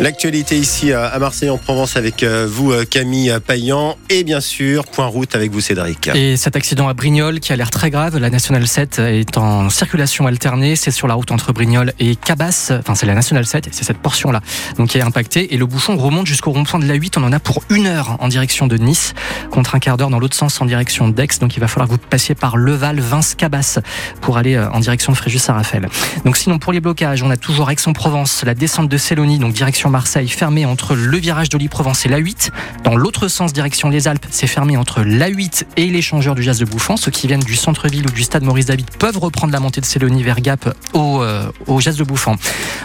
L'actualité ici à Marseille en Provence avec euh, vous euh, Camille Payan et bien sûr point route avec vous Cédric. Et cet accident à Brignoles qui a l'air très grave, la nationale 7 est en circulation alternée, c'est sur la route entre Brignoles et Cabas, enfin c'est la nationale 7, c'est cette portion là donc qui est impactée. Et le bouchon remonte jusqu'au rond-point de la 8, on en a pour une heure en direction de Nice contre un quart d'heure dans l'autre sens en direction d'Aix, donc il va falloir que vous passiez par Leval, Vince, Cabas pour aller euh, en direction de Fréjus-Saint-Raphaël. Donc sinon pour les blocages, on a toujours Aix-en-Provence, la descente de Célonie, donc direction Marseille fermé entre le virage d'Oli-Provence et l'A8. Dans l'autre sens, direction les Alpes, c'est fermé entre l'A8 et l'échangeur du Jazz de Bouffant. Ceux qui viennent du centre-ville ou du stade Maurice David peuvent reprendre la montée de Célonie vers Gap au, euh, Jazz de Bouffant.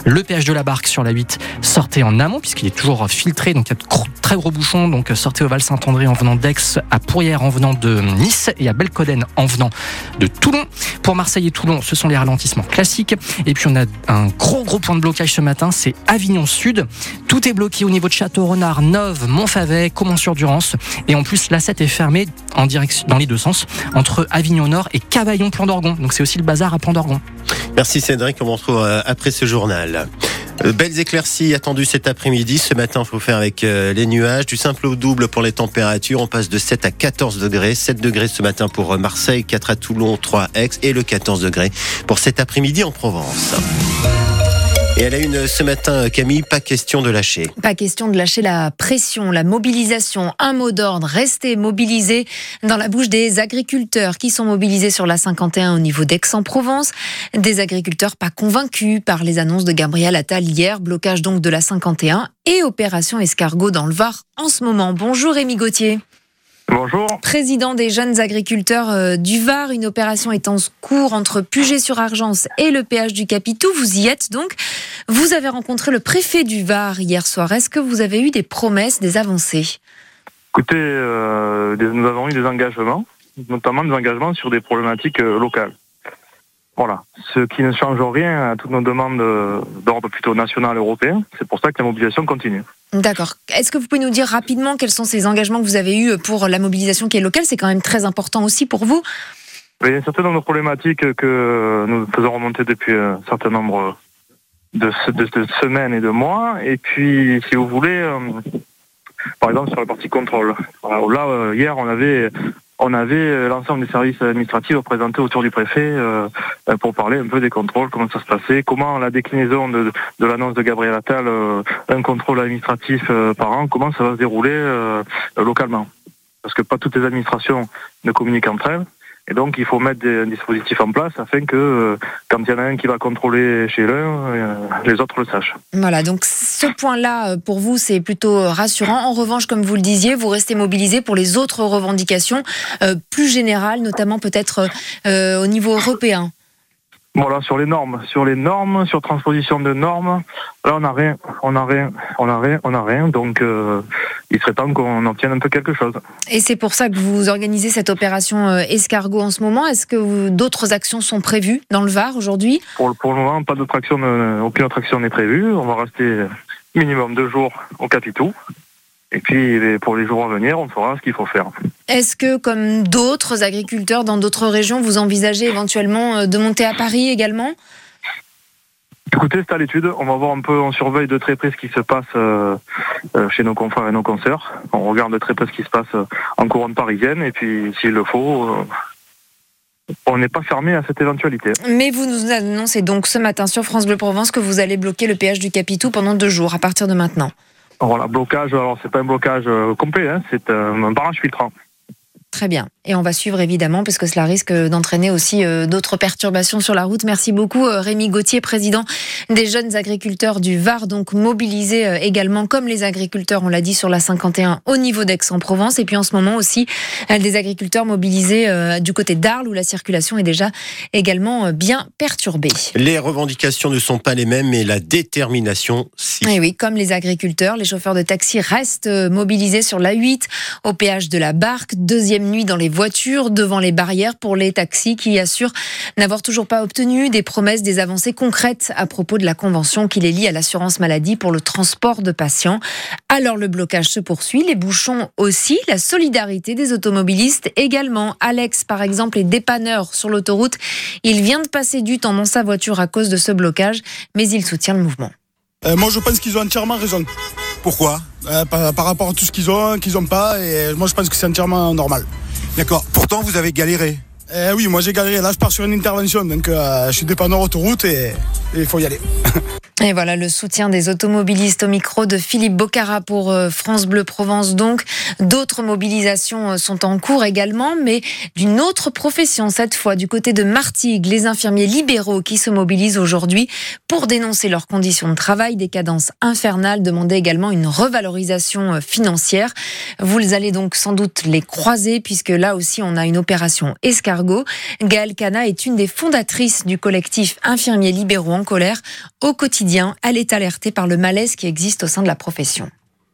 Le péage de la Barque sur l'A8, sortez en amont puisqu'il est toujours filtré, donc il y a de très gros bouchons. Donc sortez au Val-Saint-André en venant d'Aix, à Pourrières en venant de Nice et à Belcoden en venant de Toulon. Pour Marseille et Toulon, ce sont les ralentissements classiques. Et puis on a un gros gros point de blocage ce matin, c'est Avignon Sud. Tout est bloqué au niveau de Château-Renard, Nove, Montfavet, Comont-sur-Durance. Et en plus, la 7 est fermée en direction, dans les deux sens, entre Avignon Nord et Cavaillon-Plan d'Orgon. Donc c'est aussi le bazar à Plan d'Orgon. Merci Cédric, on vous retrouve euh, après ce journal. Euh, belles éclaircies attendues cet après-midi. Ce matin, il faut faire avec euh, les nuages. Du simple au double pour les températures. On passe de 7 à 14 degrés. 7 degrés ce matin pour Marseille, 4 à Toulon, 3 à Aix et le 14 degrés pour cet après-midi en Provence. Et elle a une ce matin, Camille, pas question de lâcher. Pas question de lâcher la pression, la mobilisation. Un mot d'ordre, rester mobilisé dans la bouche des agriculteurs qui sont mobilisés sur la 51 au niveau d'Aix-en-Provence. Des agriculteurs pas convaincus par les annonces de Gabriel Attal hier, blocage donc de la 51 et opération escargot dans le Var en ce moment. Bonjour Rémi Gauthier. Bonjour. Président des jeunes agriculteurs euh, du Var, une opération est en cours entre Puget-sur-Argence et le péage du Capitou. Vous y êtes donc. Vous avez rencontré le préfet du Var hier soir. Est-ce que vous avez eu des promesses, des avancées? Écoutez, euh, nous avons eu des engagements, notamment des engagements sur des problématiques euh, locales. Voilà. Ce qui ne change rien à toutes nos demandes d'ordre plutôt national européen. C'est pour ça que la mobilisation continue. D'accord. Est-ce que vous pouvez nous dire rapidement quels sont ces engagements que vous avez eus pour la mobilisation qui est locale? C'est quand même très important aussi pour vous. Il y a certaines de problématiques que nous faisons remonter depuis un certain nombre de, semaines et de mois. Et puis, si vous voulez, euh, par exemple sur la partie contrôle. Là, euh, hier, on avait on avait euh, l'ensemble des services administratifs représentés autour du préfet euh, euh, pour parler un peu des contrôles, comment ça se passait, comment la déclinaison de, de l'annonce de Gabriel Attal, un contrôle administratif par an, comment ça va se dérouler localement. Parce que pas toutes les administrations ne communiquent entre elles. Et donc, il faut mettre des dispositifs en place afin que, euh, quand il y en a un qui va contrôler chez l'un, euh, les autres le sachent. Voilà, donc ce point-là, euh, pour vous, c'est plutôt rassurant. En revanche, comme vous le disiez, vous restez mobilisé pour les autres revendications plus générales, notamment peut-être au niveau européen. Voilà, sur les normes, sur les normes, sur transposition de normes, là on n'a rien, on n'a rien, on n'a rien, on n'a rien, donc euh, il serait temps qu'on obtienne un peu quelque chose. Et c'est pour ça que vous organisez cette opération euh, escargot en ce moment. Est-ce que d'autres actions sont prévues dans le Var aujourd'hui? Pour, pour, le moment, pas d'autres actions, aucune autre action n'est prévue. On va rester minimum deux jours au Capitou. Et puis pour les jours à venir, on fera ce qu'il faut faire. Est-ce que, comme d'autres agriculteurs dans d'autres régions, vous envisagez éventuellement euh, de monter à Paris également? Écoutez, c'est à l'étude. On va voir un peu, on surveille de très près ce qui se passe euh, euh, chez nos confrères et nos consoeurs. On regarde de très près ce qui se passe en couronne parisienne. Et puis, s'il le faut, on n'est pas fermé à cette éventualité. Mais vous nous annoncez donc ce matin sur France Bleu Provence que vous allez bloquer le péage du Capitou pendant deux jours à partir de maintenant. Voilà, blocage, alors c'est pas un blocage euh, complet, hein, c'est un barrage filtrant. Très bien. Et on va suivre évidemment, parce que cela risque d'entraîner aussi euh, d'autres perturbations sur la route. Merci beaucoup, euh, Rémi Gauthier, président des jeunes agriculteurs du Var, donc mobilisés euh, également, comme les agriculteurs, on l'a dit, sur la 51 au niveau d'Aix-en-Provence. Et puis en ce moment aussi, des agriculteurs mobilisés du côté d'Arles, où la circulation est déjà également bien perturbée. Les revendications ne sont pas les mêmes, mais la détermination, si. Et oui, comme les agriculteurs, les chauffeurs de taxi restent mobilisés sur la 8 au péage de la Barque. Deuxième nuit dans les voitures devant les barrières pour les taxis qui assurent n'avoir toujours pas obtenu des promesses, des avancées concrètes à propos de la convention qui les lie à l'assurance maladie pour le transport de patients. Alors le blocage se poursuit, les bouchons aussi, la solidarité des automobilistes également. Alex, par exemple, est dépanneur sur l'autoroute. Il vient de passer du temps dans sa voiture à cause de ce blocage, mais il soutient le mouvement. Euh, moi, je pense qu'ils ont entièrement raison. Pourquoi Euh, par, par rapport à tout ce qu'ils ont, qu'ils n'ont pas, et moi, je pense que c'est entièrement normal. D'accord. Pourtant, vous avez galéré. Euh, oui, moi, j'ai galéré. Là, je pars sur une intervention, donc euh, je suis dépendant autoroute et il faut y aller. Et voilà le soutien des automobilistes au micro de Philippe Bocara pour euh, France Bleu Provence. Donc, d'autres mobilisations euh, sont en cours également, mais d'une autre profession cette fois, du côté de Martigues, les infirmiers libéraux qui se mobilisent aujourd'hui pour dénoncer leurs conditions de travail, des cadences infernales, demander également une revalorisation euh, financière. Vous allez donc sans doute les croiser puisque là aussi on a une opération escargot. Gaëlle Cana est une des fondatrices du collectif Infirmiers libéraux en colère. Au quotidien, elle est alertée par le malaise qui existe au sein de la profession.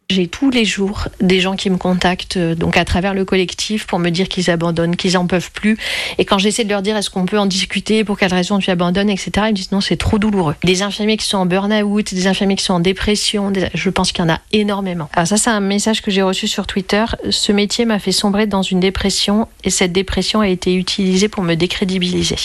J'ai tous les jours des gens qui me contactent euh, donc à travers le collectif pour me dire qu'ils abandonnent, qu'ils en peuvent plus. Et quand j'essaie de leur dire est-ce qu'on peut en discuter, pour quelle raison tu abandonnes, etc., ils me disent non, c'est trop douloureux. Des infirmiers qui sont en burn-out, des infirmiers qui sont en dépression, je pense qu'il y en a énormément. Alors ça, c'est un message que j'ai reçu sur Twitter. Ce métier m'a fait sombrer dans une dépression et cette dépression a été utilisée pour me décrédibiliser.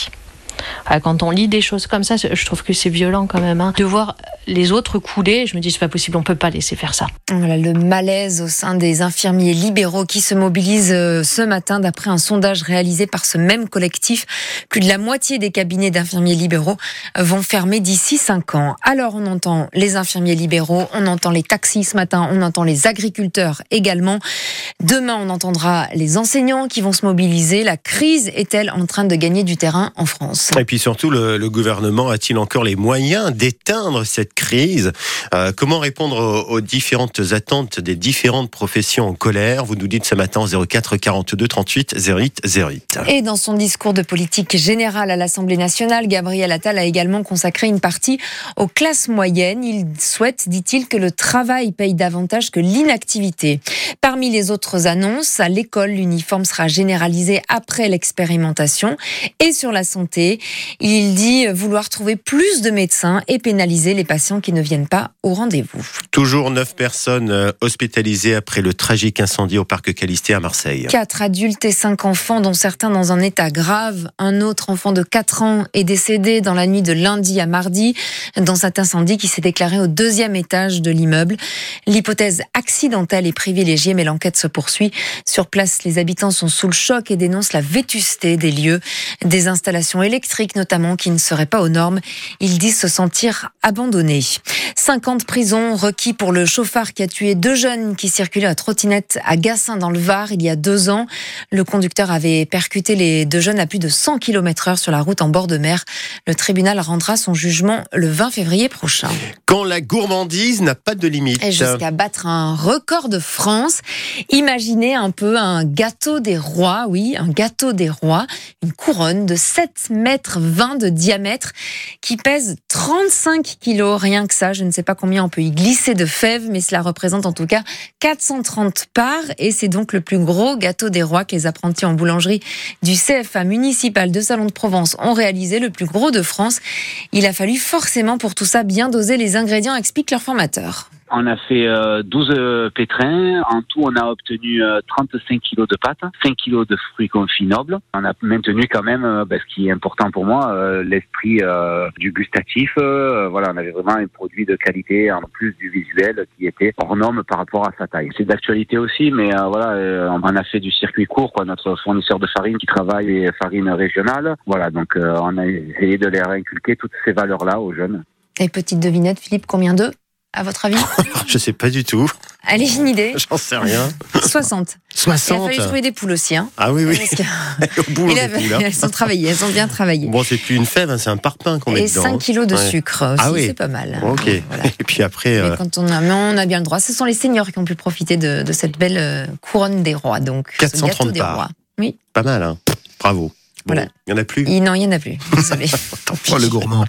Quand on lit des choses comme ça, je trouve que c'est violent quand même. hein. De voir les autres couler, je me dis c'est pas possible, on peut pas laisser faire ça. Voilà le malaise au sein des infirmiers libéraux qui se mobilisent euh, ce matin d'après un sondage réalisé par ce même collectif. Plus de la moitié des cabinets d'infirmiers libéraux vont fermer d'ici 5 ans. Alors on entend les infirmiers libéraux, on entend les taxis ce matin, on entend les agriculteurs également. Demain on entendra les enseignants qui vont se mobiliser. La crise est-elle en train de gagner du terrain en France? Et puis surtout, le, le gouvernement a-t-il encore les moyens d'éteindre cette crise Euh, Comment répondre aux, aux différentes attentes des différentes professions en colère? Vous nous dites ce matin au 04 42 38 08 08. Et dans son discours de politique générale à l'Assemblée nationale, Gabriel Attal a également consacré une partie aux classes moyennes. Il souhaite, dit-il, que le travail paye davantage que l'inactivité. Parmi les autres annonces, à l'école, l'uniforme sera généralisé après l'expérimentation. Et sur la santé, il dit vouloir trouver plus de médecins et pénaliser les patients qui ne viennent pas au rendez-vous. Toujours 9 personnes euh, hospitalisées après le tragique incendie au parc Calisté à Marseille. Quatre adultes et cinq enfants, dont certains dans un état grave. Un autre enfant de 4 ans est décédé dans la nuit de lundi à mardi dans cet incendie qui s'est déclaré au deuxième étage de l'immeuble. L'hypothèse accidentelle est privilégiée, mais l'enquête se poursuit. Sur place, les habitants sont sous le choc et dénoncent la vétusté des lieux, des installations électriques notamment qui ne seraient pas aux normes. Ils disent se sentir abandonnés. 50 prisons requis pour le chauffard qui a tué deux jeunes qui circulaient à trottinette à Gassin dans le Var il y a deux ans. Le conducteur avait percuté les deux jeunes à plus de 100 km heure sur la route en bord de mer. Le tribunal rendra son jugement le 20 février prochain. Quand la gourmandise n'a pas de limite. Jusqu'à battre un record de France. Imaginez un peu un gâteau des rois, oui, un gâteau des rois, une couronne de 7 mètres 20 de diamètre qui pèse 35 kilos, rien que ça. Je ne sais pas combien on peut y glisser de fèves, mais cela représente en tout cas 430 parts et c'est donc le plus gros gâteau des rois que les apprentis en boulangerie du CFA municipal de Salon de Provence ont réalisé, le plus gros de France. Il a fallu forcément pour tout ça bien doser les ingrédients, explique leur formateur. On a fait euh, 12 euh, pétrins. En tout, on a obtenu euh, 35 kilos de pâtes, 5 kilos de fruits confits nobles. On a maintenu quand même, euh, ben, ce qui est important pour moi, euh, l'esprit euh, du gustatif. Euh, voilà, on avait vraiment un produit de qualité en plus du visuel qui était hors norme par rapport à sa taille. C'est d'actualité aussi, mais euh, voilà, euh, on a fait du circuit court, quoi. Notre fournisseur de farine qui travaille les farines régionales. Voilà, donc euh, on a essayé de leur inculquer toutes ces valeurs-là aux jeunes. Et petite devinette, Philippe, combien d'œufs à votre avis Je sais pas du tout. Allez, une idée J'en sais rien. 60. Il a 60. fallu trouver des poules aussi. Hein. Ah oui, oui. Parce que- Au boulot poules, hein. Elles sont travaillées, elles sont bien travaillées. Bon, c'est plus une fève, hein, c'est un parpaing qu'on met Et dedans. 5 kilos de Ouais. sucre aussi, Ah oui. c'est pas mal. Ok. Voilà. Et puis après, Mais euh, quand on a, mais on a bien le droit. Ce sont les seniors qui ont pu profiter de, de cette belle euh, couronne des rois. Donc, ce 430 gâteau des rois. pas mal. Hein. Bravo. Bon, Voilà. Il y en a plus. Il- non, il n'y en a plus. Désolé. Tant pis. Oh, le gourmand.